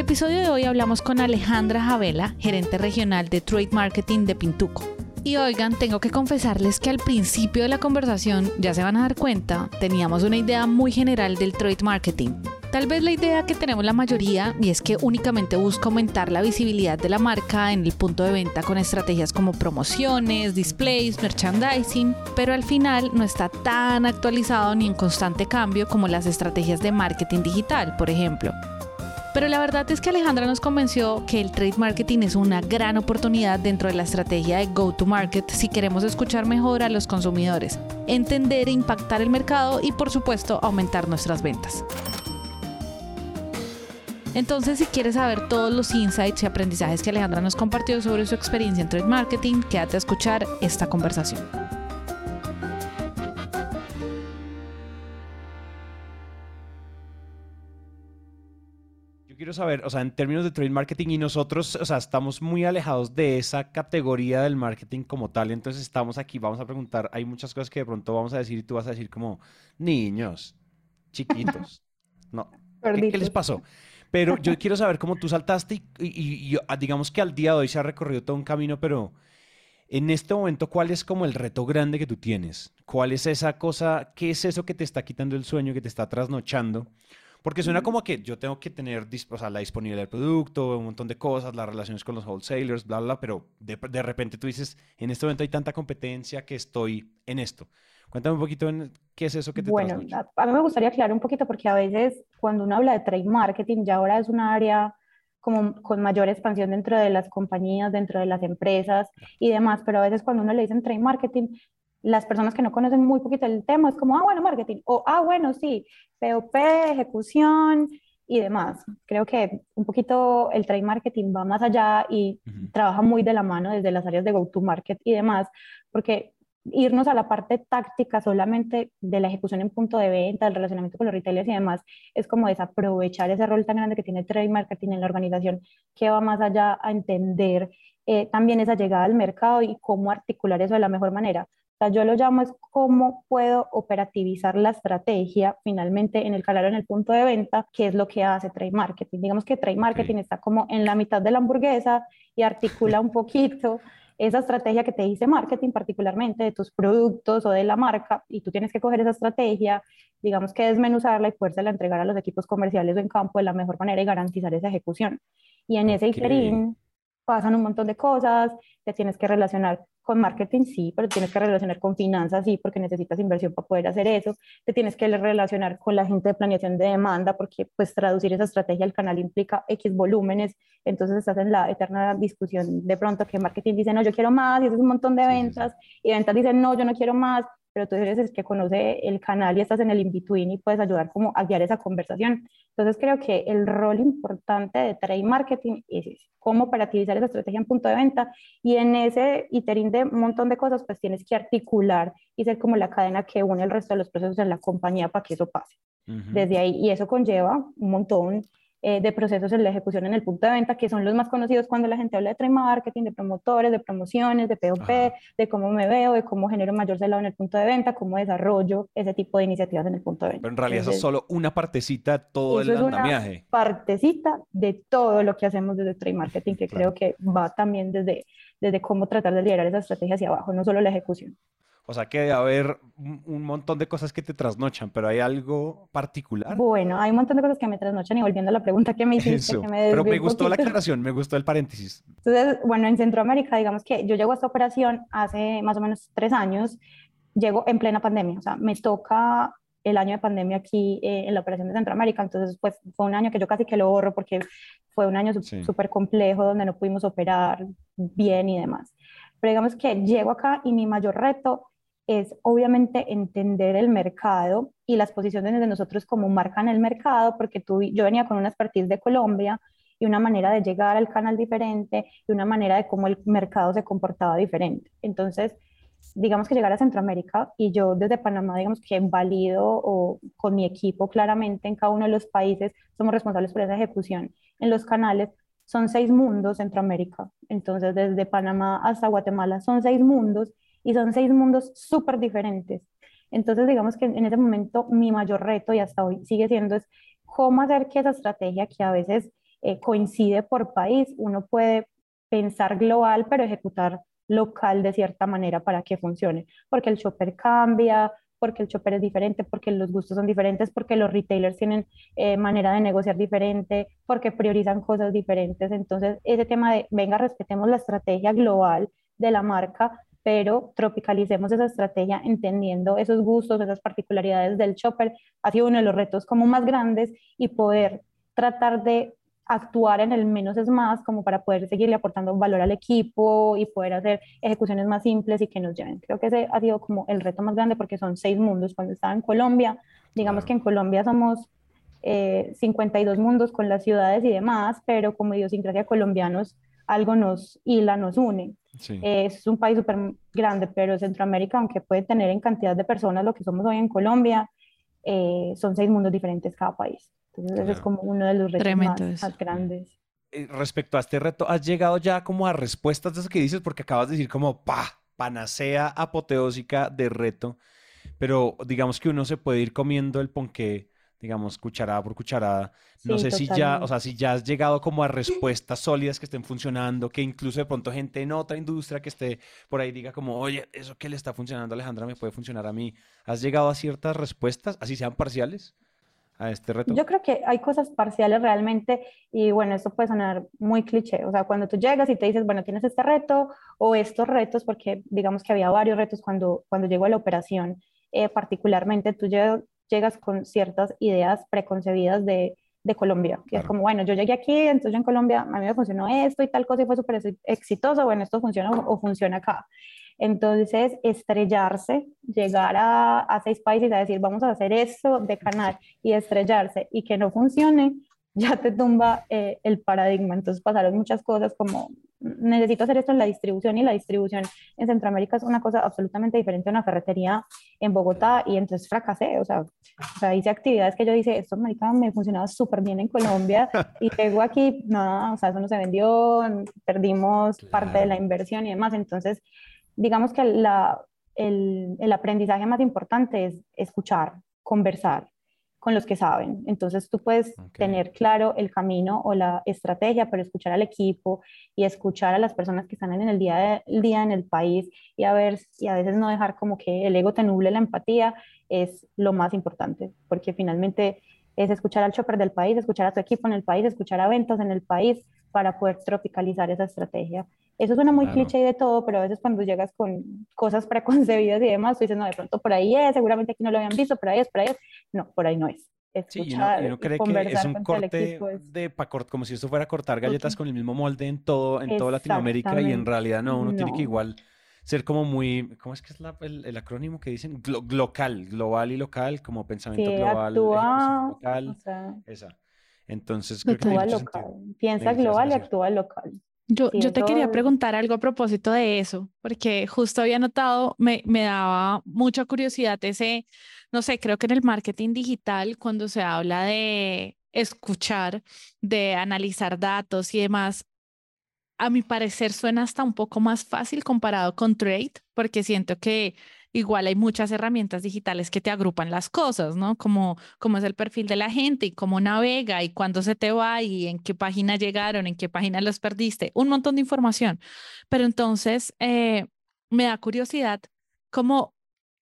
El episodio de hoy hablamos con Alejandra Javela, gerente regional de Trade Marketing de Pintuco. Y oigan, tengo que confesarles que al principio de la conversación, ya se van a dar cuenta, teníamos una idea muy general del trade marketing. Tal vez la idea que tenemos la mayoría y es que únicamente busca aumentar la visibilidad de la marca en el punto de venta con estrategias como promociones, displays, merchandising, pero al final no está tan actualizado ni en constante cambio como las estrategias de marketing digital, por ejemplo. Pero la verdad es que Alejandra nos convenció que el trade marketing es una gran oportunidad dentro de la estrategia de go-to-market si queremos escuchar mejor a los consumidores, entender e impactar el mercado y por supuesto aumentar nuestras ventas. Entonces, si quieres saber todos los insights y aprendizajes que Alejandra nos compartió sobre su experiencia en trade marketing, quédate a escuchar esta conversación. Quiero saber, o sea, en términos de trade marketing y nosotros, o sea, estamos muy alejados de esa categoría del marketing como tal, entonces estamos aquí, vamos a preguntar, hay muchas cosas que de pronto vamos a decir y tú vas a decir como, niños, chiquitos, no, ¿qué, les pasó? Pero yo quiero saber cómo tú saltaste y, ah, digamos que al día de hoy se ha recorrido todo un camino, pero en este momento, ¿cuál es como el reto grande que tú tienes? ¿Cuál es esa cosa, qué es eso que te está quitando el sueño, que te está trasnochando? Porque suena como que yo tengo que tener o sea, la disponibilidad del producto, un montón de cosas, las relaciones con los wholesalers, bla, bla, pero de, de repente tú dices, en este momento hay tanta competencia que estoy en esto. Cuéntame un poquito en qué es eso que te Bueno, a, mí me gustaría aclarar un poquito porque a veces cuando uno habla de trade marketing ya ahora es un área como con mayor expansión dentro de las compañías, dentro de las empresas y demás, pero a veces cuando uno le dicen trade marketing, las personas que no conocen muy poquito el tema es como, ah, bueno, marketing, o ah, bueno, sí, POP, ejecución y demás. Creo que un poquito el trade marketing va más allá y trabaja muy de la mano desde las áreas de go-to-market y demás, porque irnos a la parte táctica solamente de la ejecución en punto de venta, el relacionamiento con los retailers y demás, es como desaprovechar ese rol tan grande que tiene el trade marketing en la organización, que va más allá a entender eh, también esa llegada al mercado y cómo articular eso de la mejor manera yo lo llamo es cómo puedo operativizar la estrategia finalmente en el canal en el punto de venta, que es lo que hace trade marketing. Digamos que trade marketing está como en la mitad de la hamburguesa y articula un poquito esa estrategia que te dice marketing particularmente de tus productos o de la marca y tú tienes que coger esa estrategia, digamos que desmenuzarla y la entregar a los equipos comerciales o en campo de la mejor manera y garantizar esa ejecución. Y en ese interín pasan un montón de cosas, te tienes que relacionar con marketing, sí, pero tienes que relacionar con finanzas, sí, porque necesitas inversión para poder hacer eso, te tienes que relacionar con la gente de planeación de demanda, porque pues traducir esa estrategia al canal implica X volúmenes, entonces estás en la eterna discusión de pronto que marketing dice, no, yo quiero más, y eso es un montón de ventas, y ventas dicen, no, yo no quiero más, pero tú eres el que conoce el canal y estás en el in-between y puedes ayudar como a guiar esa conversación. Entonces creo que el rol importante de trade marketing es cómo operativizar esa estrategia en punto de venta y en ese iterín de un montón de cosas pues tienes que articular y ser como la cadena que une el resto de los procesos en la compañía para que eso pase. Desde ahí, y eso conlleva un montón eh, de procesos en la ejecución en el punto de venta, que son los más conocidos cuando la gente habla de trade marketing, de promotores, de promociones, de POP, de cómo me veo, de cómo genero mayor salado en el punto de venta, cómo desarrollo ese tipo de iniciativas en el punto de venta. Pero en realidad eso es solo una partecita de todo el andamiaje. Es una partecita de todo lo que hacemos desde trade marketing, que creo que va también desde, desde cómo tratar de liderar esa estrategia hacia abajo, no solo la ejecución. O sea que debe haber un montón de cosas que te trasnochan, pero ¿hay algo particular? Bueno, hay un montón de cosas que me trasnochan y volviendo a la pregunta que me hiciste. pero me gustó la aclaración, me gustó el paréntesis. Entonces, bueno, en Centroamérica, digamos que yo llego a esta operación hace más o menos tres años, llego en plena pandemia, o sea, me toca el año de pandemia aquí eh, en la operación de Centroamérica, entonces pues fue un año que yo casi que lo borro porque fue un año súper complejo donde no pudimos operar bien y demás. Pero digamos que llego acá y mi mayor reto es obviamente entender el mercado y las posiciones de nosotros como marca en el mercado, porque tú, yo venía con una expertise de Colombia y una manera de llegar al canal diferente y una manera de cómo el mercado se comportaba diferente. Entonces, digamos que llegar a Centroamérica y yo desde Panamá, digamos que valido o con mi equipo claramente en cada uno de los países somos responsables por esa ejecución en los canales. Son seis mundos Centroamérica. Entonces, desde Panamá hasta Guatemala son seis mundos y son seis mundos súper diferentes. Entonces, digamos que en ese momento mi mayor reto y hasta hoy sigue siendo es cómo hacer que esa estrategia que a veces eh, coincide por país, uno puede pensar global, pero ejecutar local de cierta manera para que funcione, porque el shopper cambia, porque el shopper es diferente, porque los gustos son diferentes, porque los retailers tienen eh, manera de negociar diferente, porque priorizan cosas diferentes. Entonces, ese tema de, venga, respetemos la estrategia global de la marca, pero tropicalicemos esa estrategia entendiendo esos gustos, esas particularidades del shopper, ha sido uno de los retos como más grandes y poder tratar de actuar en el menos es más, como para poder seguirle aportando valor al equipo y poder hacer ejecuciones más simples y que nos lleven. Creo que ese ha sido como el reto más grande porque son seis mundos. Cuando estaba en Colombia, digamos que en Colombia somos 52 eh, mundos con las ciudades y demás, pero como idiosincrasia colombianos, algo nos hila, nos une. Eh, es un país súper grande, pero Centroamérica, aunque puede tener en cantidad de personas lo que somos hoy en Colombia, eh, son seis mundos diferentes cada país. Entonces, ese es como uno de los retos más, grandes. Eh, respecto a este reto, ¿has llegado ya como a respuestas de eso que dices? Porque acabas de decir como, pa, panacea apoteósica de reto, pero digamos que uno se puede ir comiendo el ponqué, digamos, cucharada por cucharada. No sé si ya, o sea, si ya has llegado como a respuestas sólidas que estén funcionando, que incluso de pronto gente en otra industria que esté por ahí diga como, oye, eso que le está funcionando a Alejandra me puede funcionar a mí. ¿Has llegado a ciertas respuestas, así sean parciales? a este reto? Yo creo que hay cosas parciales realmente y bueno, esto puede sonar muy cliché, o sea, cuando tú llegas y te dices, bueno, tienes este reto o estos retos, porque digamos que había varios retos cuando, cuando llegó a la operación, eh, particularmente tú llegas con ciertas ideas preconcebidas de, de Colombia, que es como, bueno, yo llegué aquí, entonces en Colombia a mí me funcionó esto y tal cosa y fue súper exitoso, bueno, esto funciona o funciona acá. Entonces, estrellarse, llegar a, seis países a decir, vamos a hacer esto de canal y estrellarse y que no funcione, ya te tumba eh, el paradigma. Entonces pasaron muchas cosas como, necesito hacer esto en la distribución y la distribución en Centroamérica es una cosa absolutamente diferente a una ferretería en Bogotá y entonces fracasé, o sea, hice actividades que yo dije, esto me funcionaba súper bien en Colombia y luego aquí, nada, o sea, eso no se vendió, perdimos parte de la inversión y demás, entonces digamos que la, el, el, aprendizaje más importante es escuchar, conversar con los que saben. Entonces tú puedes tener claro el camino o la estrategia, pero escuchar al equipo y escuchar a las personas que están en el día, el día en el país y a ver y a veces no dejar como que el ego te nuble la empatía es lo más importante, porque finalmente es escuchar al chopper del país, escuchar a tu equipo en el país, escuchar a ventas en el país para poder tropicalizar esa estrategia. Eso suena muy cliché y de todo, pero a veces cuando llegas con cosas preconcebidas y demás, tú dices, no, de pronto por ahí es, seguramente aquí no lo habían visto, por ahí es, por ahí es. No, por ahí no es. Escuchar, sí, uno, cree que es un corte de como si esto fuera cortar galletas con el mismo molde en todo, en toda Latinoamérica y en realidad no, uno tiene que igual ser como muy, ¿cómo es que es el, acrónimo que dicen? local, global y local, como pensamiento global, local, esa. Entonces, creo que local. Piensa global y actúa local. Yo, yo te quería preguntar algo a propósito de eso, porque justo había notado, me, me daba mucha curiosidad ese, no sé, creo que en el marketing digital, cuando se habla de escuchar, de analizar datos y demás, a mi parecer suena hasta un poco más fácil comparado con trade, porque siento que igual hay muchas herramientas digitales que te agrupan las cosas, ¿no? Como cómo es el perfil de la gente y cómo navega y cuándo se te va y en qué página llegaron, en qué página los perdiste, un montón de información. Pero entonces eh, me da curiosidad cómo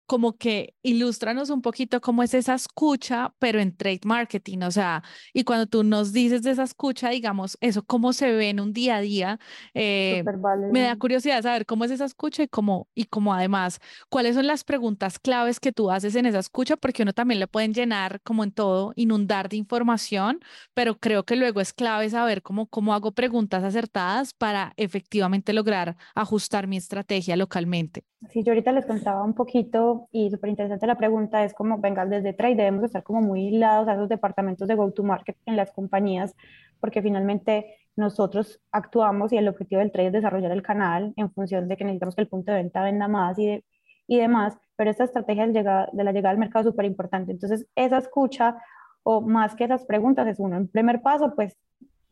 como que ilústranos un poquito cómo es esa escucha, pero en trade marketing, o sea, y cuando tú nos dices de esa escucha, digamos, eso, cómo se ve en un día a día, eh, me da curiosidad saber cómo es esa escucha y cómo, y cómo además, cuáles son las preguntas claves que tú haces en esa escucha, porque uno también le pueden llenar, como en todo, inundar de información, pero creo que luego es clave saber cómo, cómo hago preguntas acertadas para efectivamente lograr ajustar mi estrategia localmente. Sí, yo ahorita les contaba un poquito y súper interesante la pregunta es como, venga, desde Trade debemos estar como muy hilados a esos departamentos de go-to-market en las compañías porque finalmente nosotros actuamos y el objetivo del trade es desarrollar el canal en función de que necesitamos que el punto de venta venda más y, y demás, pero esta estrategia de, de la llegada al mercado es súper importante. Entonces, esa escucha o más que esas preguntas es uno. En primer paso, pues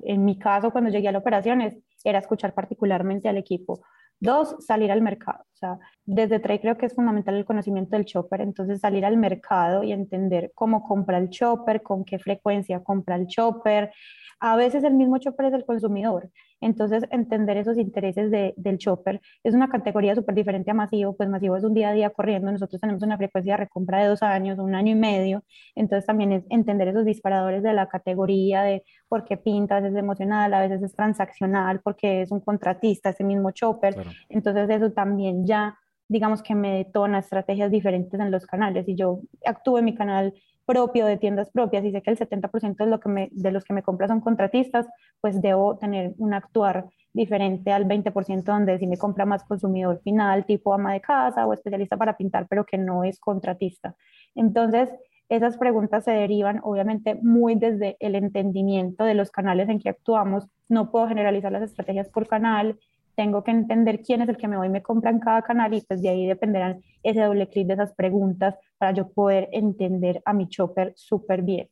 en mi caso, cuando llegué a la operación, era escuchar particularmente al equipo. Dos, salir al mercado. O sea, desde Trade creo que es fundamental el conocimiento del chopper, entonces salir al mercado y entender cómo compra el chopper, con qué frecuencia compra el chopper, a veces el mismo chopper es el consumidor. Entonces, entender esos intereses del chopper es una categoría súper diferente a masivo, pues masivo es un día a día corriendo, nosotros tenemos una frecuencia de recompra de dos años, un año y medio, entonces también es entender esos disparadores de la categoría de por qué pintas, es emocional, a veces es transaccional, porque es un contratista, ese mismo chopper, entonces eso también ya digamos que me detona estrategias diferentes en los canales y yo actúo en mi canal propio de tiendas propias y sé que el 70% de, lo que de los que me compran son contratistas, pues debo tener un actuar diferente al 20% donde si me compra más consumidor final, tipo ama de casa o especialista para pintar, pero que no es contratista. Entonces, esas preguntas se derivan obviamente muy desde el entendimiento de los canales en que actuamos. No puedo generalizar las estrategias por canal, tengo que entender quién es el que me voy y me compra en cada canal y pues de ahí dependerán ese doble clic de esas preguntas para yo poder entender a mi chopper súper bien.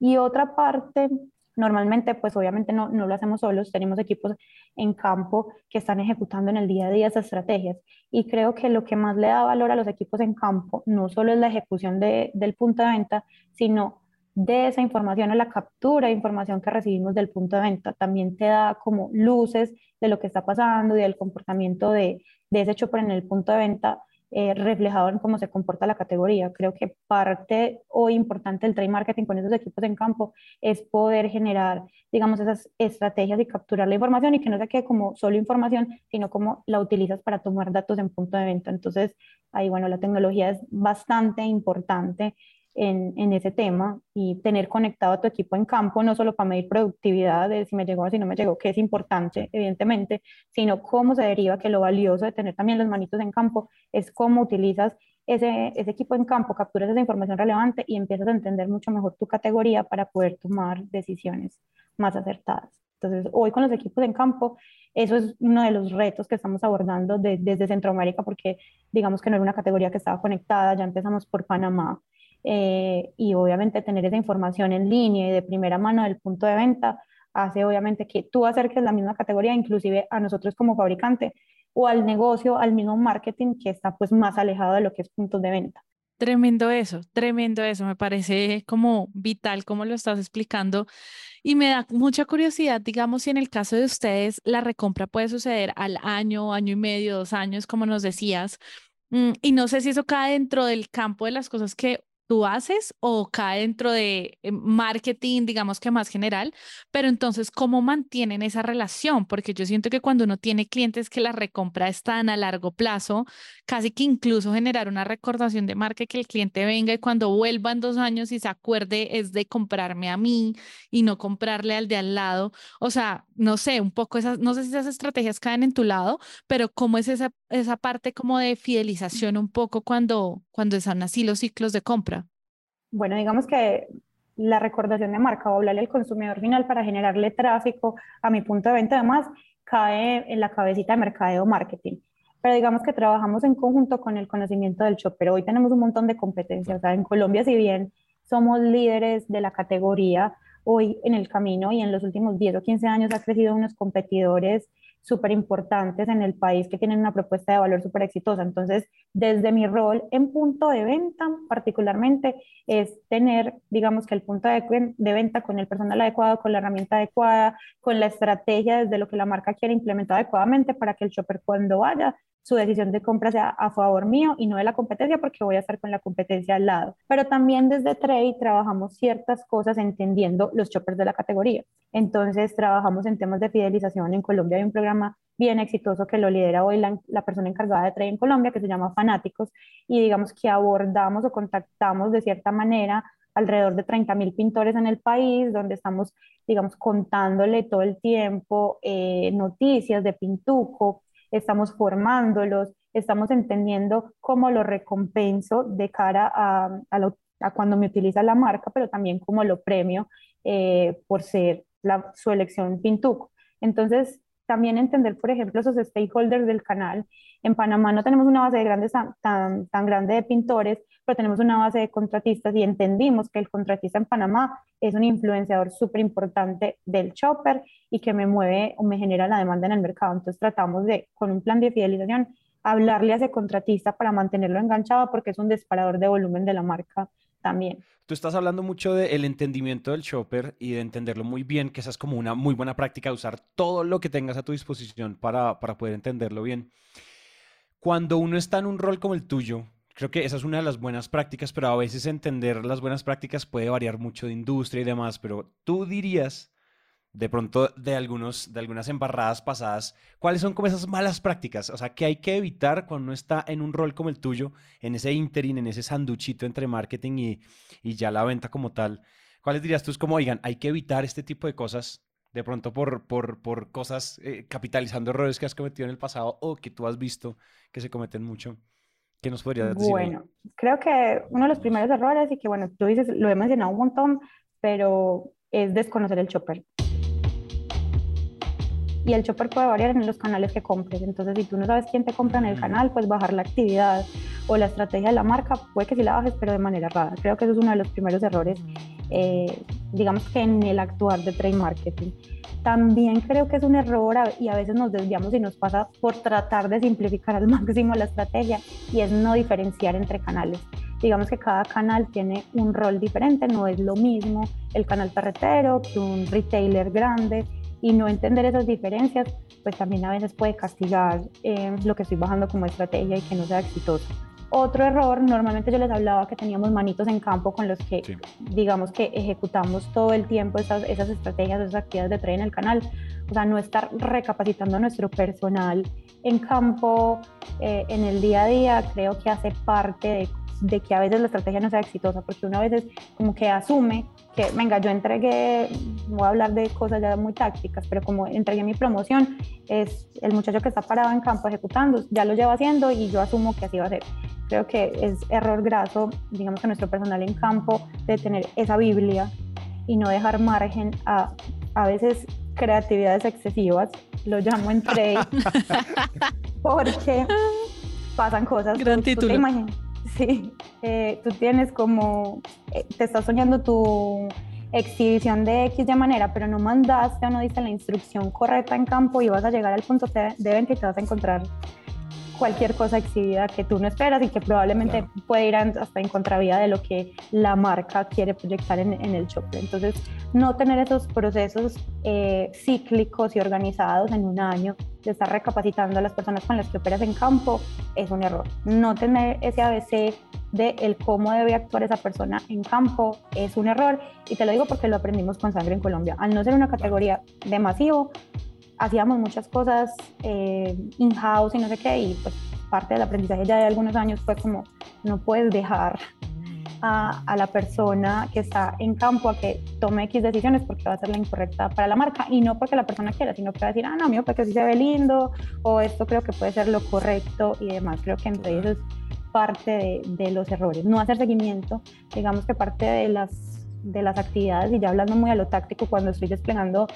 Y otra parte, normalmente pues obviamente no, no lo hacemos solos, tenemos equipos en campo que están ejecutando en el día a día esas estrategias y creo que lo que más le da valor a los equipos en campo no solo es la ejecución de, del punto de venta, sino de esa información o la captura de información que recibimos del punto de venta. También te da como luces de lo que está pasando y del comportamiento de, de ese chopper en el punto de venta eh, reflejado en cómo se comporta la categoría. Creo que parte o importante del trade marketing con esos equipos en campo es poder generar, digamos, esas estrategias y capturar la información y que no se quede como solo información, sino como la utilizas para tomar datos en punto de venta. Entonces, ahí, bueno, la tecnología es bastante importante en, ese tema y tener conectado a tu equipo en campo, no solo para medir productividad de si me llegó o si no me llegó, que es importante, evidentemente, sino cómo se deriva que lo valioso de tener también los manitos en campo es cómo utilizas ese, ese equipo en campo, capturas esa información relevante y empiezas a entender mucho mejor tu categoría para poder tomar decisiones más acertadas. Entonces, hoy con los equipos en campo, eso es uno de los retos que estamos abordando desde Centroamérica, porque digamos que no era una categoría que estaba conectada, ya empezamos por Panamá, eh, y obviamente tener esa información en línea y de primera mano del punto de venta hace obviamente que tú acerques la misma categoría, inclusive a nosotros como fabricante o al negocio, al mismo marketing que está pues más alejado de lo que es puntos de venta. Tremendo eso, tremendo eso, me parece como vital como lo estás explicando y me da mucha curiosidad, digamos, si en el caso de ustedes la recompra puede suceder al año, año y medio, dos años, como nos decías, mm, y no sé si eso cae dentro del campo de las cosas que tú haces o cae dentro de eh, marketing, digamos que más general, pero entonces, ¿cómo mantienen esa relación? Porque yo siento que cuando uno tiene clientes que la recompra es tan a largo plazo, casi que incluso generar una recordación de marca que el cliente venga y cuando vuelva en dos años y se acuerde es de comprarme a mí y no comprarle al de al lado. O sea, no sé, un poco esas, no sé si esas estrategias caen en tu lado, pero ¿cómo es esa, esa parte como de fidelización un poco cuando, cuando están así los ciclos de compra? Bueno, digamos que la recordación de marca o hablarle al consumidor final para generarle tráfico a mi punto de venta, además, cae en la cabecita de mercadeo marketing. Pero digamos que trabajamos en conjunto con el conocimiento del shopper. Hoy tenemos un montón de competencias. O sea, en Colombia, si bien somos líderes de la categoría, hoy en el camino y en los últimos 10 o 15 años ha crecido unos competidores súper importantes en el país que tienen una propuesta de valor súper exitosa. Entonces, desde mi rol en punto de venta, particularmente, es tener, digamos que el punto de, de, venta con el personal adecuado, con la herramienta adecuada, con la estrategia desde lo que la marca quiere implementar adecuadamente para que el shopper cuando vaya su decisión de compra sea a favor mío y no de la competencia porque voy a estar con la competencia al lado. Pero también desde Trade trabajamos ciertas cosas entendiendo los shoppers de la categoría. Entonces trabajamos en temas de fidelización. En Colombia hay un programa bien exitoso que lo lidera hoy la, la persona encargada de Trade en Colombia que se llama Fanáticos y digamos que abordamos o contactamos de cierta manera alrededor de 30 mil pintores en el país, donde estamos, digamos, contándole todo el tiempo eh, noticias de Pintuco, estamos formándolos, estamos entendiendo cómo lo recompenso de cara a, a, cuando me utiliza la marca, pero también cómo lo premio eh, por ser la, su elección Pintuco. Entonces, también entender, por ejemplo, esos stakeholders del canal. En Panamá no tenemos una base de grandes, tan, tan, grande de pintores, pero tenemos una base de contratistas y entendimos que el contratista en Panamá es un influenciador súper importante del shopper y que me mueve o me genera la demanda en el mercado. Entonces tratamos de, con un plan de fidelización, hablarle a ese contratista para mantenerlo enganchado porque es un disparador de volumen de la marca también. Tú estás hablando mucho del entendimiento del shopper y de entenderlo muy bien, que esa es como una muy buena práctica, usar todo lo que tengas a tu disposición para, para poder entenderlo bien. Cuando uno está en un rol como el tuyo, creo que esa es una de las buenas prácticas, pero a veces entender las buenas prácticas puede variar mucho de industria y demás, pero tú dirías de pronto de, algunos, de algunas embarradas pasadas, ¿cuáles son como esas malas prácticas? O sea, ¿qué hay que evitar cuando uno está en un rol como el tuyo, en ese interim, en ese sanduchito entre marketing y, y ya la venta como tal? ¿Cuáles dirías tú? Es como, oigan, hay que evitar este tipo de cosas, de pronto por, por, por cosas, eh, capitalizando errores que has cometido en el pasado o que tú has visto que se cometen mucho. ¿Qué nos podrías decir? Bueno, creo que uno de los primeros errores y que, bueno, tú dices, lo he mencionado un montón, pero es desconocer el chopper y el chopper puede variar en los canales que compres. Entonces, si tú no sabes quién te compra en el mm. canal, pues bajar la actividad o la estrategia de la marca, puede que sí la bajes, pero de manera rara. Creo que eso es uno de los primeros errores, eh, digamos que en el actuar de trade marketing. También creo que es un error y a veces nos desviamos y nos pasa por tratar de simplificar al máximo la estrategia y es no diferenciar entre canales digamos que cada canal tiene un rol diferente, no es lo mismo el canal carretero que un retailer grande, y no entender esas diferencias, pues también a veces puede castigar eh, lo que estoy bajando como estrategia y que no sea exitoso. Otro error, normalmente yo les hablaba que teníamos manitos en campo con los que, digamos que ejecutamos todo el tiempo esas, esas estrategias, esas actividades de trade en el canal. O sea, no estar recapacitando a nuestro personal en campo, eh, en el día a día, creo que hace parte de de que a veces la estrategia no sea exitosa, porque una vez como que asume que, venga, yo entregué, voy a hablar de cosas ya muy tácticas, pero como entregué mi promoción, es el muchacho que está parado en campo ejecutando, ya lo lleva haciendo y yo asumo que así va a ser. Creo que es error graso, digamos que nuestro personal en campo, de tener esa Biblia y no dejar margen a a veces creatividades excesivas, lo llamo entre porque pasan cosas. Gran título. Sí, eh, tú tienes como, eh, te estás soñando tu exhibición de X de manera, pero no mandaste o no diste la instrucción correcta en campo y vas a llegar al punto de venta y te vas a encontrar cualquier cosa exhibida que tú no esperas y que probablemente puede ir hasta en contravía de lo que la marca quiere proyectar en, el shopper. Entonces, no tener esos procesos eh, cíclicos y organizados en un año de estar recapacitando a las personas con las que operas en campo es un error. No tener ese ABC de el cómo debe actuar esa persona en campo es un error y te lo digo porque lo aprendimos con sangre en Colombia. Al no ser una categoría de masivo, hacíamos muchas cosas eh, in-house y no sé qué, y pues parte del aprendizaje ya de algunos años fue como, no puedes dejar a, a, la persona que está en campo a que tome X decisiones porque va a ser la incorrecta para la marca y no porque la persona quiera, sino que va a decir, ah, no, mío, porque así se ve lindo o esto creo que puede ser lo correcto y demás. Creo que entre ellos parte de, de, los errores. No hacer seguimiento, digamos que parte de las, de las actividades, y ya hablando muy a lo táctico, cuando estoy desplegando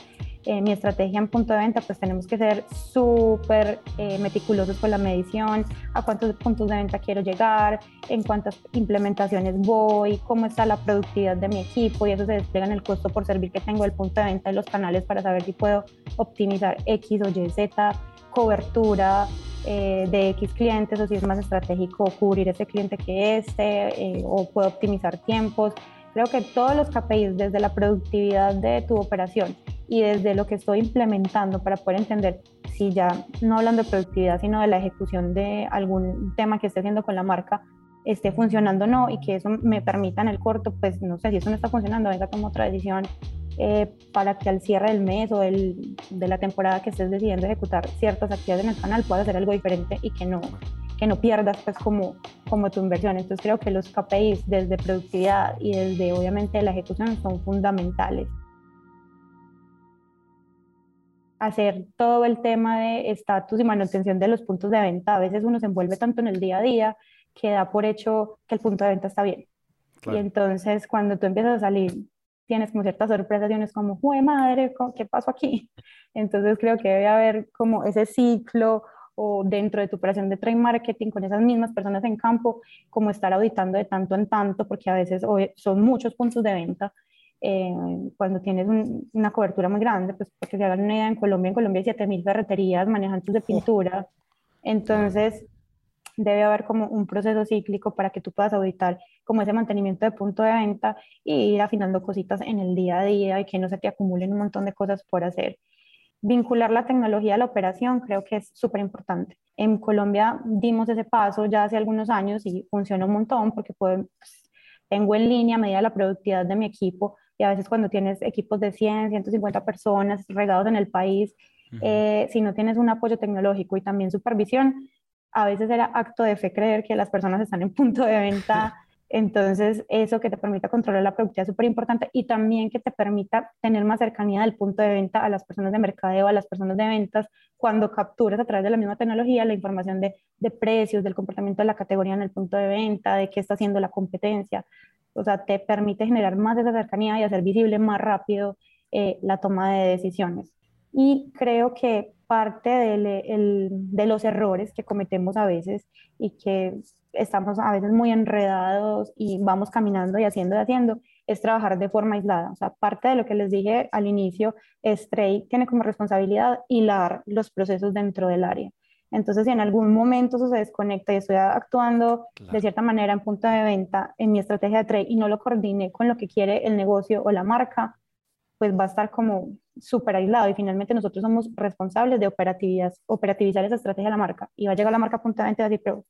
eh, mi estrategia en punto de venta, pues tenemos que ser súper eh, meticulosos con la medición, a cuántos puntos de venta quiero llegar, en cuántas implementaciones voy, cómo está la productividad de mi equipo y eso se despliega en el costo por servir que tengo el punto de venta y los canales para saber si puedo optimizar X o Y, Z, cobertura, eh, de X clientes o si es más estratégico cubrir ese cliente que este o puedo optimizar tiempos. Creo que todos los KPIs, desde la productividad de tu operación y desde lo que estoy implementando para poder entender si ya, no hablando de productividad, sino de la ejecución de algún tema que esté haciendo con la marca, esté funcionando o no y que eso me permita en el corto, pues no sé si eso no está funcionando, venga como otra decisión eh, para que al cierre del mes o el, de la temporada que estés decidiendo ejecutar ciertas actividades en el canal puedas hacer algo diferente y que no, que no pierdas pues como, como tu inversión. Entonces creo que los KPIs desde productividad y desde obviamente la ejecución son fundamentales hacer todo el tema de estatus y manutención de los puntos de venta. A veces uno se envuelve tanto en el día a día que da por hecho que el punto de venta está bien. Y entonces cuando tú empiezas a salir tienes como ciertas sorpresas y uno es como, ¡jue madre! ¿Qué pasó aquí? Entonces creo que debe haber como ese ciclo o dentro de tu operación de trade marketing con esas mismas personas en campo, como estar auditando de tanto en tanto, porque a veces son muchos puntos de venta. Eh, cuando tienes una cobertura muy grande, pues porque se hagan una idea, en Colombia, en Colombia hay 7.000 ferreterías, manejantes de pintura, entonces debe haber como un proceso cíclico para que tú puedas auditar como ese mantenimiento de punto de venta y ir afinando cositas en el día a día y que no se te acumulen un montón de cosas por hacer vincular la tecnología a la operación creo que es súper importante. En Colombia dimos ese paso ya hace algunos años y funciona un montón porque puedo, pues, tengo en línea a medida la productividad de mi equipo y a veces cuando tienes equipos de 100, 150 personas regados en el país, eh, si no tienes un apoyo tecnológico y también supervisión, a veces era acto de fe creer que las personas están en punto de venta Entonces, eso que te permita controlar la productividad es súper importante y también que te permita tener más cercanía del punto de venta a las personas de mercadeo, a las personas de ventas, cuando capturas a través de la misma tecnología la información de, de precios, del comportamiento de la categoría en el punto de venta, de qué está haciendo la competencia. O sea, te permite generar más esa cercanía y hacer visible más rápido eh, la toma de decisiones. Y creo que parte de, de los errores que cometemos a veces y que estamos a veces muy enredados y vamos caminando y haciendo y haciendo, es trabajar de forma aislada. O sea, parte de lo que les dije al inicio, Stray tiene como responsabilidad hilar los procesos dentro del área. Entonces, si en algún momento eso se desconecta y estoy actuando de cierta manera en punto de venta en mi estrategia de trade y no lo coordine con lo que quiere el negocio o la marca, pues va a estar como súper aislado y finalmente nosotros somos responsables de operativizar esa estrategia de la marca y va a llegar la marca a punto de venta y va a decir, pero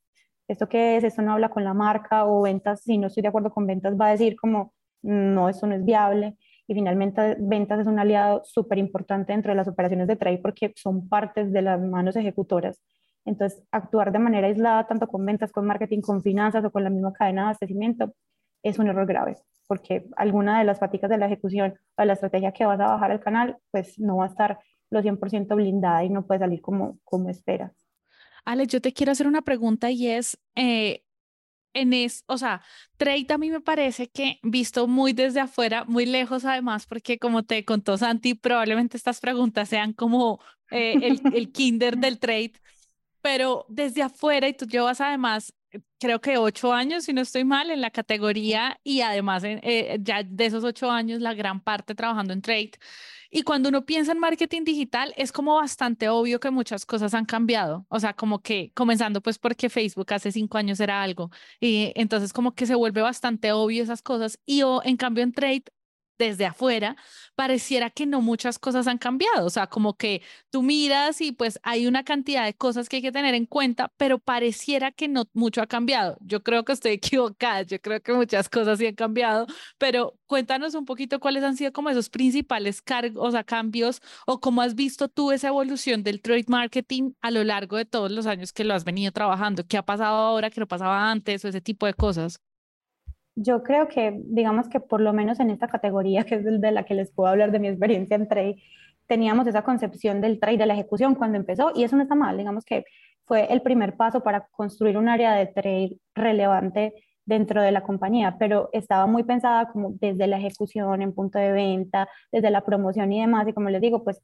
¿esto qué es? ¿Esto no habla con la marca? O ventas, si no estoy de acuerdo con ventas, va a decir como, no, eso no es viable. Y finalmente ventas es un aliado súper importante dentro de las operaciones de trade porque son partes de las manos ejecutoras. Entonces, actuar de manera aislada, tanto con ventas, con marketing, con finanzas o con la misma cadena de abastecimiento, es un error grave, porque alguna de las fatigas de la ejecución o de la estrategia que vas a bajar al canal, pues no va a estar lo 100% blindada y no puede salir como, como esperas. Ale, yo te quiero hacer una pregunta y es, eh, en es, o sea, trade a mí me parece que visto muy desde afuera, muy lejos además, porque como te contó Santi, probablemente estas preguntas sean como eh, el, el kinder del trade, pero desde afuera y tú llevas además creo que ocho años, si no estoy mal, en la categoría y además eh, ya de esos ocho años la gran parte trabajando en trade. Y cuando uno piensa en marketing digital, es como bastante obvio que muchas cosas han cambiado. O sea, como que comenzando pues porque Facebook hace cinco años era algo. Y entonces como que se vuelve bastante obvio esas cosas. Y o, en cambio en trade desde afuera, pareciera que no muchas cosas han cambiado. O sea, como que tú miras y pues hay una cantidad de cosas que hay que tener en cuenta, pero pareciera que no mucho ha cambiado. Yo creo que estoy equivocada, yo creo que muchas cosas sí han cambiado, pero cuéntanos un poquito cuáles han sido como esos principales cargos, o cambios o cómo has visto tú esa evolución del trade marketing a lo largo de todos los años que lo has venido trabajando. ¿Qué ha pasado ahora que no pasaba antes o ese tipo de cosas? Yo creo que, digamos que por lo menos en esta categoría, que es de la que les puedo hablar de mi experiencia en trade, teníamos esa concepción del trade, de la ejecución cuando empezó, y eso no está mal, digamos que fue el primer paso para construir un área de trade relevante dentro de la compañía, pero estaba muy pensada como desde la ejecución en punto de venta, desde la promoción y demás, y como les digo, pues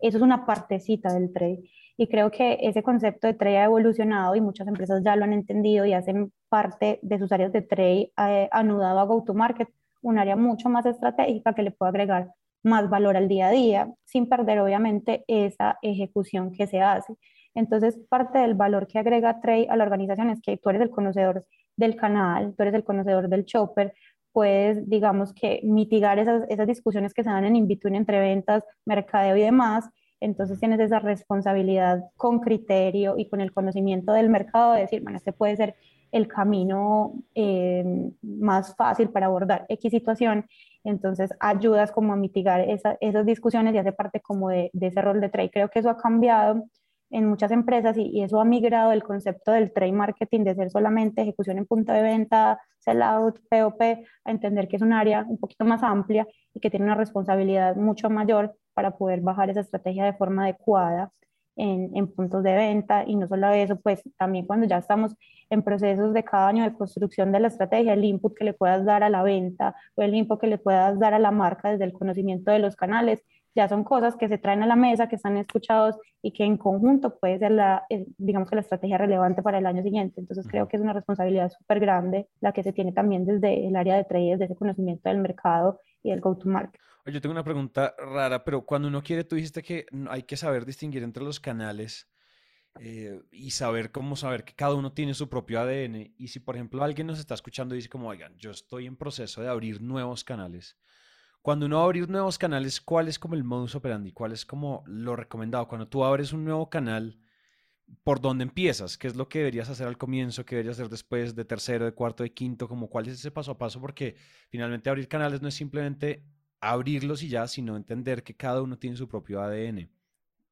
eso es una partecita del trade. Y creo que ese concepto de trade ha evolucionado y muchas empresas ya lo han entendido y hacen parte de sus áreas de trade eh, anudado a go-to-market, un área mucho más estratégica que le puede agregar más valor al día a día, sin perder obviamente esa ejecución que se hace. Entonces, parte del valor que agrega Trade a la organización es que tú eres el conocedor del canal, tú eres el conocedor del shopper, puedes, digamos que, mitigar esas, esas discusiones que se dan en in-between entre ventas, mercadeo y demás, entonces tienes esa responsabilidad con criterio y con el conocimiento del mercado de decir, bueno, este puede ser el camino eh, más fácil para abordar X situación. Entonces ayudas como a mitigar esas discusiones y hace parte como de, ese rol de trade. Creo que eso ha cambiado en muchas empresas y, eso ha migrado el concepto del trade marketing de ser solamente ejecución en punto de venta, sell out, POP, a entender que es un área un poquito más amplia y que tiene una responsabilidad mucho mayor para poder bajar esa estrategia de forma adecuada. en, en, puntos de venta y no solo eso, pues también cuando ya estamos en procesos de cada año de construcción de la estrategia, el input que le puedas dar a la venta o el input que le puedas dar a la marca desde el conocimiento de los canales, ya son cosas que se traen a la mesa, que están escuchados y que en conjunto puede ser la, digamos que la estrategia relevante para el año siguiente. Entonces creo que es una responsabilidad súper grande la que se tiene también desde el área de trade, desde ese conocimiento del mercado y del go-to-market. Yo tengo una pregunta rara, pero cuando uno quiere, tú dijiste que hay que saber distinguir entre los canales eh, y saber cómo saber que cada uno tiene su propio ADN. Y si, por ejemplo, alguien nos está escuchando y dice como, oigan, yo estoy en proceso de abrir nuevos canales. Cuando uno va a abrir nuevos canales, ¿cuál es como el modus operandi? ¿Cuál es como lo recomendado? Cuando tú abres un nuevo canal, ¿por dónde empiezas? ¿Qué es lo que deberías hacer al comienzo? ¿Qué deberías hacer después de tercero, de cuarto, de quinto? Como, ¿Cuál es ese paso a paso? Porque finalmente abrir canales no es simplemente abrirlos y ya, sino entender que cada uno tiene su propio ADN.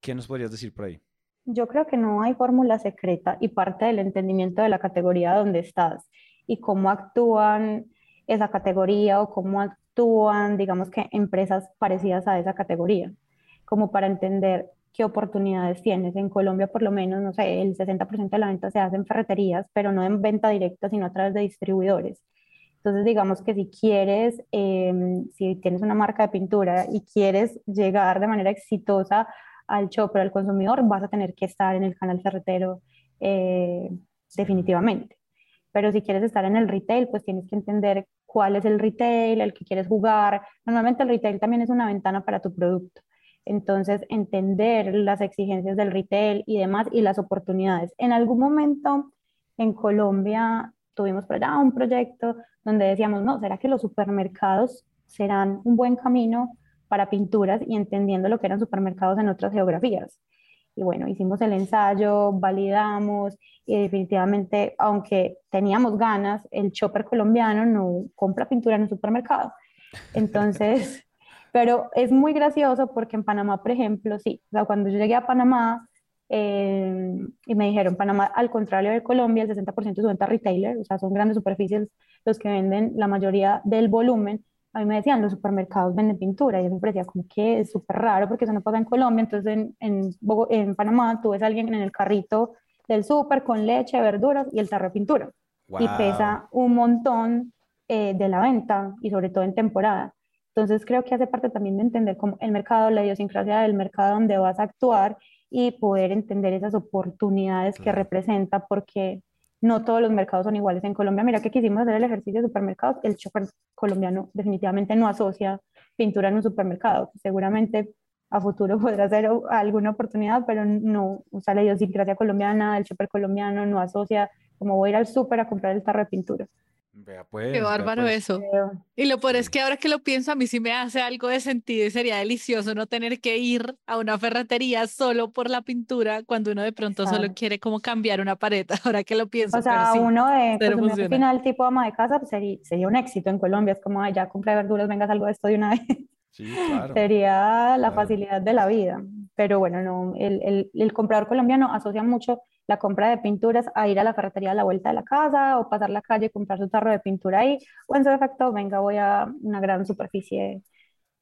¿Qué nos podrías decir por ahí? Yo creo que no hay fórmula secreta y parte del entendimiento de la categoría donde estás y cómo actúan esa categoría o cómo actúan, digamos que empresas parecidas a esa categoría, como para entender qué oportunidades tienes. En Colombia, por lo menos, no sé, el 60% de la venta se hace en ferreterías, pero no en venta directa, sino a través de distribuidores. Entonces, digamos que si quieres, em, si tienes una marca de pintura y quieres llegar de manera exitosa al shopper, al consumidor, vas a tener que estar en el canal ferretero eh, definitivamente. Pero si quieres estar en el retail, pues tienes que entender cuál es el retail, el que quieres jugar. Normalmente el retail también es una ventana para tu producto. Entonces, entender las exigencias del retail y demás y las oportunidades. En algún momento en Colombia tuvimos por allá un proyecto donde decíamos, no, ¿será que los supermercados serán un buen camino para pinturas y entendiendo lo que eran supermercados en otras geografías? Y bueno, hicimos el ensayo, validamos y definitivamente, aunque teníamos ganas, el chopper colombiano no compra pintura en un supermercado. Entonces, pero es muy gracioso porque en Panamá, por ejemplo, sí, o sea, cuando yo llegué a Panamá, eh, y me dijeron, Panamá, al contrario de Colombia, el 60% de su venta retailer, o sea, son grandes superficies los que venden la mayoría del volumen. A mí me decían, los supermercados venden pintura, y yo me parecía como que es súper raro porque eso no pasa en Colombia. Entonces, en, en, en Panamá, tú ves a alguien en el carrito del súper con leche, verduras y el tarro de pintura. Y pesa un montón eh, de la venta y sobre todo en temporada. Entonces, creo que hace parte también de entender cómo el mercado, la idiosincrasia del mercado donde vas a actuar y poder entender esas oportunidades que representa, porque no todos los mercados son iguales. En Colombia, mira que quisimos hacer el ejercicio de supermercados, el chofer colombiano definitivamente no asocia pintura en un supermercado. Seguramente a futuro podrá ser alguna oportunidad, pero no, o sea, la idiosincrasia colombiana, el chofer colombiano no asocia como voy a ir al súper a comprar el tarro de pintura. Vea pues, Qué bárbaro pues. eso. Y lo peor es que ahora que lo pienso, a mí sí me hace algo de sentido y sería delicioso no tener que ir a una ferretería solo por la pintura cuando uno de pronto solo quiere como cambiar una pared. Ahora que lo pienso. O sea, uno de pues, final tipo ama de casa pues, sería, sería, un éxito en Colombia. Es como, ya compré verduras, vengas algo de esto de una vez. Sí, claro. sería la facilidad de la vida. Pero bueno, no, el, el, el comprador colombiano asocia mucho la compra de pinturas a ir a la ferretería a la vuelta de la casa o pasar la calle y comprar su tarro de pintura ahí, o en su efecto, venga, voy a una gran superficie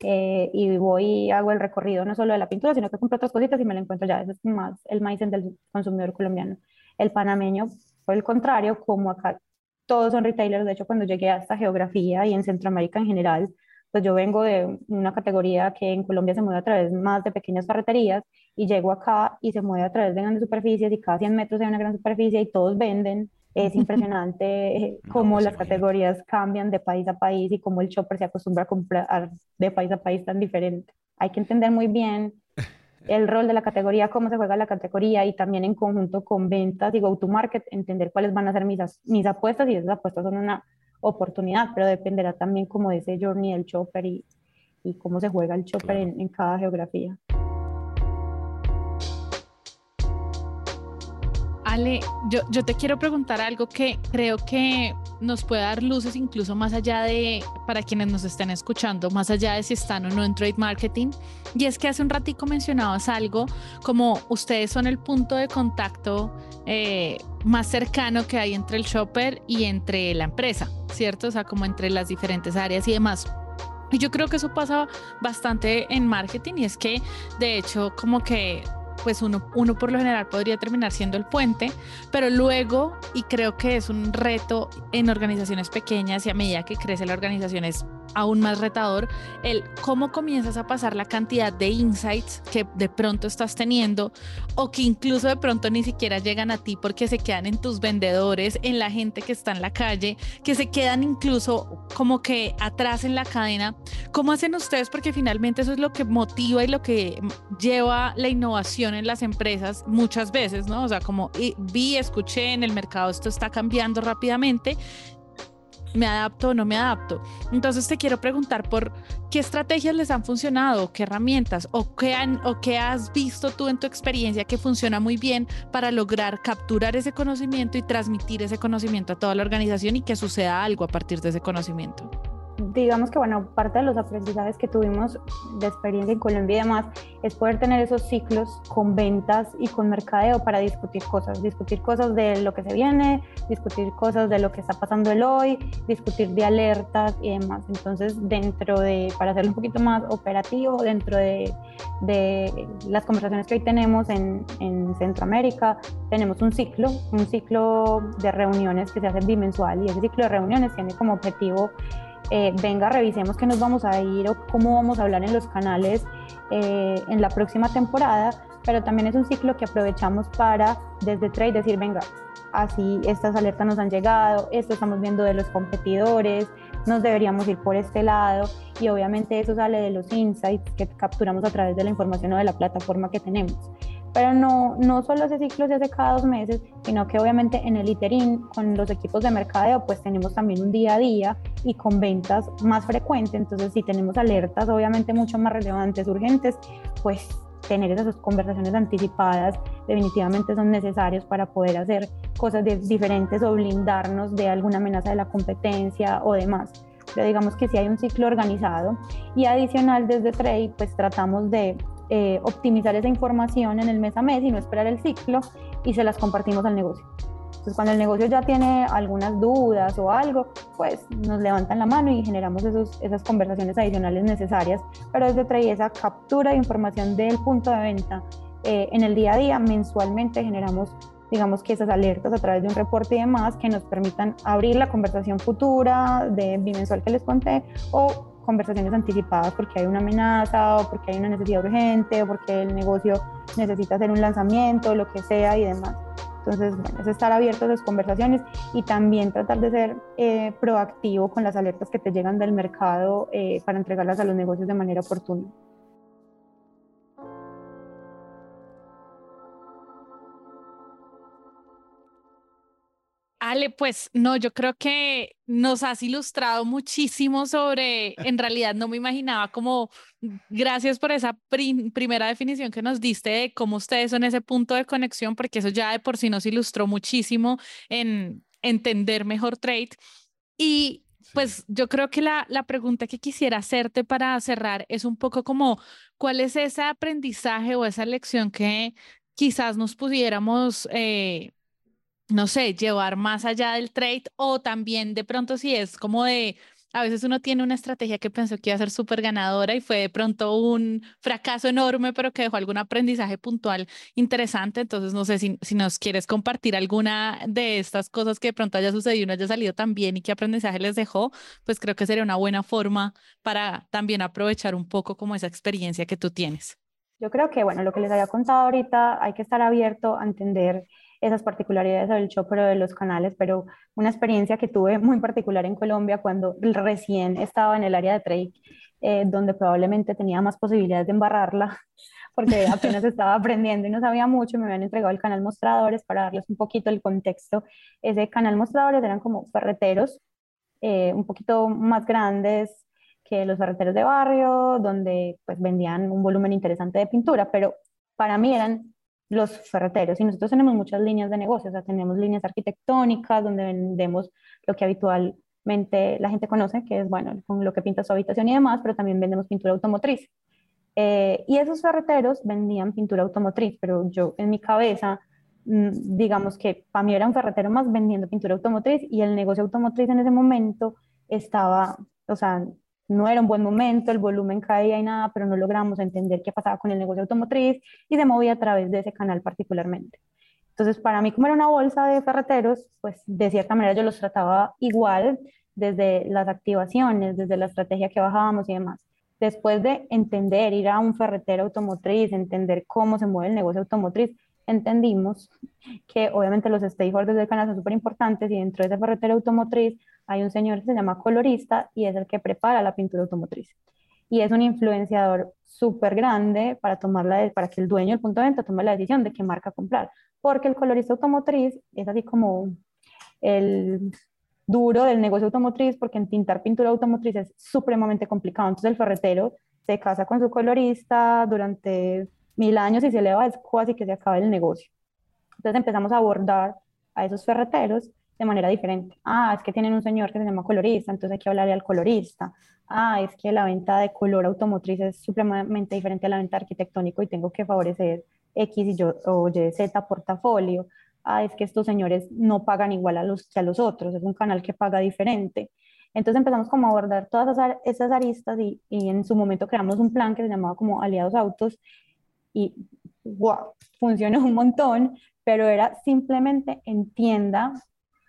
eh, y voy y hago el recorrido no solo de la pintura, sino que compro otras cositas y me lo encuentro ya. Ese es más el maíz del consumidor colombiano. El panameño, por el contrario, como acá todos son retailers, de hecho cuando llegué a esta geografía y en Centroamérica en general, pues yo vengo de una categoría que en Colombia se mueve a través más de pequeñas ferreterías y llego acá y se mueve a través de grandes superficies y cada 100 metros hay una gran superficie y todos venden. Es impresionante cómo pues las categorías cambian de país a país y cómo el shopper se acostumbra a comprar de país a país tan diferente. Hay que entender muy bien el rol de la categoría, cómo se juega la categoría y también en conjunto con ventas y go-to-market, entender cuáles van a ser mis, mis apuestas y esas apuestas son una oportunidad, pero dependerá también como de ese journey del chopper y, y cómo se juega el chopper en, en cada geografía. Ale, yo, yo, te quiero preguntar algo que creo que nos puede dar luces incluso más allá de, para quienes nos estén escuchando, más allá de si están o no en trade marketing. Y es que hace un ratico mencionabas algo como ustedes son el punto de contacto eh, más cercano que hay entre el shopper y entre la empresa, ¿cierto? O sea, como entre las diferentes áreas y demás. Y yo creo que eso pasa bastante en marketing y es que de hecho como que pues uno, uno por lo general podría terminar siendo el puente, pero luego, y creo que es un reto en organizaciones pequeñas y a medida que crece la organización es aún más retador, el cómo comienzas a pasar la cantidad de insights que de pronto estás teniendo o que incluso de pronto ni siquiera llegan a ti porque se quedan en tus vendedores, en la gente que está en la calle, que se quedan incluso como que atrás en la cadena. ¿Cómo hacen ustedes? Porque finalmente eso es lo que motiva y lo que lleva la innovación en las empresas muchas veces, ¿no? O sea, como vi, escuché en el mercado, esto está cambiando rápidamente me adapto o no me adapto. Entonces te quiero preguntar por qué estrategias les han funcionado, qué herramientas o qué, han, o qué has visto tú en tu experiencia que funciona muy bien para lograr capturar ese conocimiento y transmitir ese conocimiento a toda la organización y que suceda algo a partir de ese conocimiento digamos que, bueno, parte de los aprendizajes que tuvimos de experiencia en Colombia y demás es poder tener esos ciclos con ventas y con mercadeo para discutir cosas, discutir cosas de lo que se viene, discutir cosas de lo que está pasando el hoy, discutir de alertas y demás. Entonces, dentro de, para hacerlo un poquito más operativo, dentro de, de las conversaciones que hoy tenemos en, en Centroamérica, tenemos un ciclo, un ciclo de reuniones que se hace bimensual y ese ciclo de reuniones tiene como objetivo eh, venga, revisemos qué nos vamos a ir o cómo vamos a hablar en los canales eh, en la próxima temporada, pero también es un ciclo que aprovechamos para desde Trade decir, venga, así estas alertas nos han llegado, esto estamos viendo de los competidores, nos deberíamos ir por este lado y obviamente eso sale de los insights que capturamos a través de la información o de la plataforma que tenemos pero no, no solo ese ciclo se hace cada dos meses, sino que obviamente en el ITERIN con los equipos de mercadeo pues tenemos también un día a día y con ventas más frecuentes, entonces si tenemos alertas obviamente mucho más relevantes, urgentes, pues tener esas conversaciones anticipadas definitivamente son necesarios para poder hacer cosas diferentes o blindarnos de alguna amenaza de la competencia o demás. Pero digamos que si hay un ciclo organizado y adicional desde Trade, pues tratamos de eh, optimizar esa información en el mes a mes y no esperar el ciclo y se las compartimos al negocio. Entonces, cuando el negocio ya tiene algunas dudas o algo, pues nos levantan la mano y generamos esos, esas conversaciones adicionales necesarias, pero desde trae esa captura de información del punto de venta eh, en el día a día, mensualmente generamos digamos que esas alertas a través de un reporte y demás que nos permitan abrir la conversación futura de bimensual que les conté o conversaciones anticipadas porque hay una amenaza o porque hay una necesidad urgente o porque el negocio necesita hacer un lanzamiento, lo que sea y demás. Entonces, bueno, es estar abierto a las conversaciones y también tratar de ser eh, proactivo con las alertas que te llegan del mercado eh, para entregarlas a los negocios de manera oportuna. Ale, pues no, yo creo que nos has ilustrado muchísimo sobre, en realidad no me imaginaba como, gracias por esa primera definición que nos diste de cómo ustedes son ese punto de conexión, porque eso ya de por sí nos ilustró muchísimo en entender mejor trade. Y pues yo creo que la, la pregunta que quisiera hacerte para cerrar es un poco como, ¿cuál es ese aprendizaje o esa lección que quizás nos pudiéramos... Eh, no sé, llevar más allá del trade o también de pronto si es como de, a veces uno tiene una estrategia que pensó que iba a ser súper ganadora y fue de pronto un fracaso enorme, pero que dejó algún aprendizaje puntual interesante. Entonces, no sé si, si nos quieres compartir alguna de estas cosas que de pronto haya sucedido, no haya salido tan bien y qué aprendizaje les dejó, pues creo que sería una buena forma para también aprovechar un poco como esa experiencia que tú tienes. Yo creo que, bueno, lo que les había contado ahorita, hay que estar abierto a entender esas particularidades del show, pero de los canales, pero una experiencia que tuve muy particular en Colombia cuando recién estaba en el área de trade, eh, donde probablemente tenía más posibilidades de embarrarla, porque apenas estaba aprendiendo y no sabía mucho, me habían entregado el canal Mostradores para darles un poquito el contexto. Ese canal Mostradores eran como ferreteros, eh, un poquito más grandes que los ferreteros de barrio, donde pues vendían un volumen interesante de pintura, pero para mí eran los ferreteros. Y nosotros tenemos muchas líneas de negocio, o sea, tenemos líneas arquitectónicas donde vendemos lo que habitualmente la gente conoce, que es, bueno, con lo que pinta su habitación y demás, pero también vendemos pintura automotriz. Eh, y esos ferreteros vendían pintura automotriz, pero yo en mi cabeza, mm, digamos que para mí era un ferretero más vendiendo pintura automotriz y el negocio automotriz en ese momento estaba, o sea, no era un buen momento, el volumen caía y nada, pero no logramos entender qué pasaba con el negocio automotriz y se movía a través de ese canal particularmente. Entonces, para mí, como era una bolsa de ferreteros, pues de cierta manera yo los trataba igual desde las activaciones, desde la estrategia que bajábamos y demás. Después de entender, ir a un ferretero automotriz, entender cómo se mueve el negocio automotriz, entendimos que obviamente los stakeholders del canal son súper importantes y dentro de ese ferretero automotriz hay un señor que se llama colorista y es el que prepara la pintura automotriz. Y es un influenciador súper grande para, tomar la, para que el dueño del punto de venta tome la decisión de qué marca comprar. Porque el colorista automotriz es así como el duro del negocio automotriz, porque en tintar pintura automotriz es supremamente complicado. Entonces el ferretero se casa con su colorista durante mil años y se le va casi que se acaba el negocio. Entonces empezamos a abordar a esos ferreteros de manera diferente. Ah, es que tienen un señor que se llama colorista, entonces hay que hablarle al colorista. Ah, es que la venta de color automotriz es supremamente diferente a la venta arquitectónico y tengo que favorecer X y yo, o Y, Z portafolio. Ah, es que estos señores no pagan igual a los, que a los otros, es un canal que paga diferente. Entonces empezamos como a abordar todas esas, aristas y, y, en su momento creamos un plan que se llamaba como Aliados Autos y wow, funcionó un montón, pero era simplemente entienda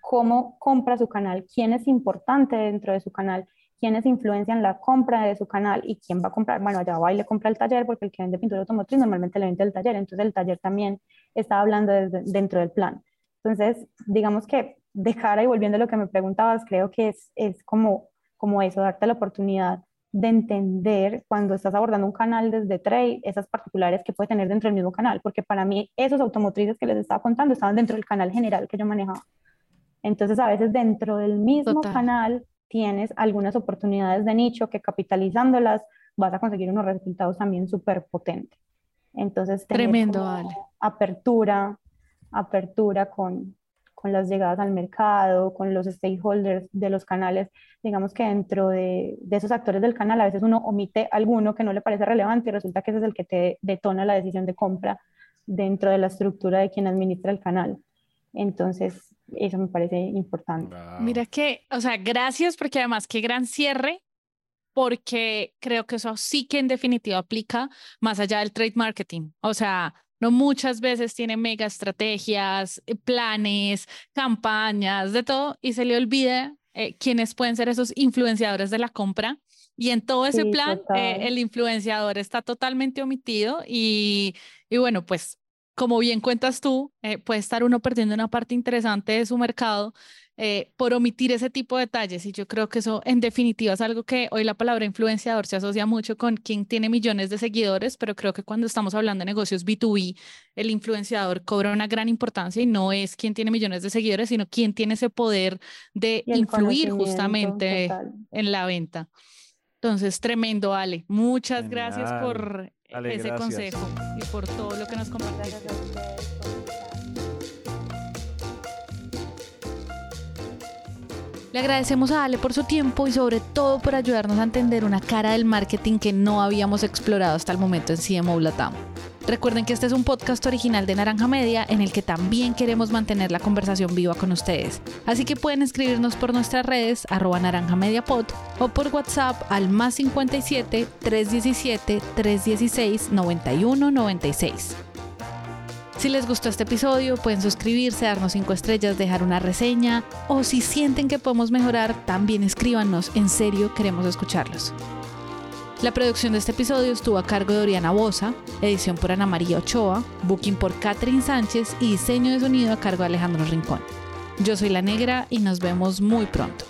cómo compra su canal, quién es importante dentro de su canal, quiénes influencian la compra de su canal y quién va a comprar. Bueno, allá va y le compra el taller porque el que vende pintura automotriz normalmente le vende el taller, entonces el taller también está hablando dentro del plan. Entonces, digamos que de cara y volviendo a lo que me preguntabas, creo que es, es como, como eso, darte la oportunidad de entender cuando estás abordando un canal desde trade, esas particulares que puede tener dentro del mismo canal, porque para mí esos automotrices que les estaba contando estaban dentro del canal general que yo manejaba. Entonces, a veces dentro del mismo canal tienes algunas oportunidades de nicho que capitalizándolas vas a conseguir unos resultados también súper potentes. Entonces, tremendo, apertura, apertura con, con las llegadas al mercado, con los stakeholders de los canales, digamos que dentro de, de, esos actores del canal a veces uno omite alguno que no le parece relevante y resulta que ese es el que te detona la decisión de compra dentro de la estructura de quien administra el canal. Entonces, eso me parece importante. Mira que, o sea, gracias porque además qué gran cierre, porque creo que eso sí que en definitiva aplica más allá del trade marketing. O sea, no muchas veces tiene mega estrategias, eh, planes, campañas, de todo, y se le olvida eh, quiénes pueden ser esos influenciadores de la compra. Y en todo ese plan, eh, el influenciador está totalmente omitido y, y bueno, pues como bien cuentas tú, eh, puede estar uno perdiendo una parte interesante de su mercado eh, por omitir ese tipo de detalles. Y yo creo que eso, en definitiva, es algo que hoy la palabra influenciador se asocia mucho con quien tiene millones de seguidores, pero creo que cuando estamos hablando de negocios B2B, el influenciador cobra una gran importancia y no es quien tiene millones de seguidores, sino quien tiene ese poder de influir justamente en la venta. Entonces, tremendo, Ale. Muchas gracias por ese consejo y por todo lo que nos compartiste. Le agradecemos a Ale por su tiempo y sobre todo por ayudarnos a entender una cara del marketing que no habíamos explorado hasta el momento en CMO Latam. Recuerden que este es un podcast original de Naranja Media en el que también queremos mantener la conversación viva con ustedes. Así que pueden escribirnos por nuestras redes arroba naranja media o por WhatsApp al más 57 317 316 9196. Si les gustó este episodio, pueden suscribirse, darnos 5 estrellas, dejar una reseña o si sienten que podemos mejorar, también escríbanos. En serio, queremos escucharlos. La producción de este episodio estuvo a cargo de Oriana Bosa, edición por Ana María Ochoa, booking por Catherine Sánchez y diseño de sonido a cargo de Alejandro Rincón. Yo soy La Negra y nos vemos muy pronto.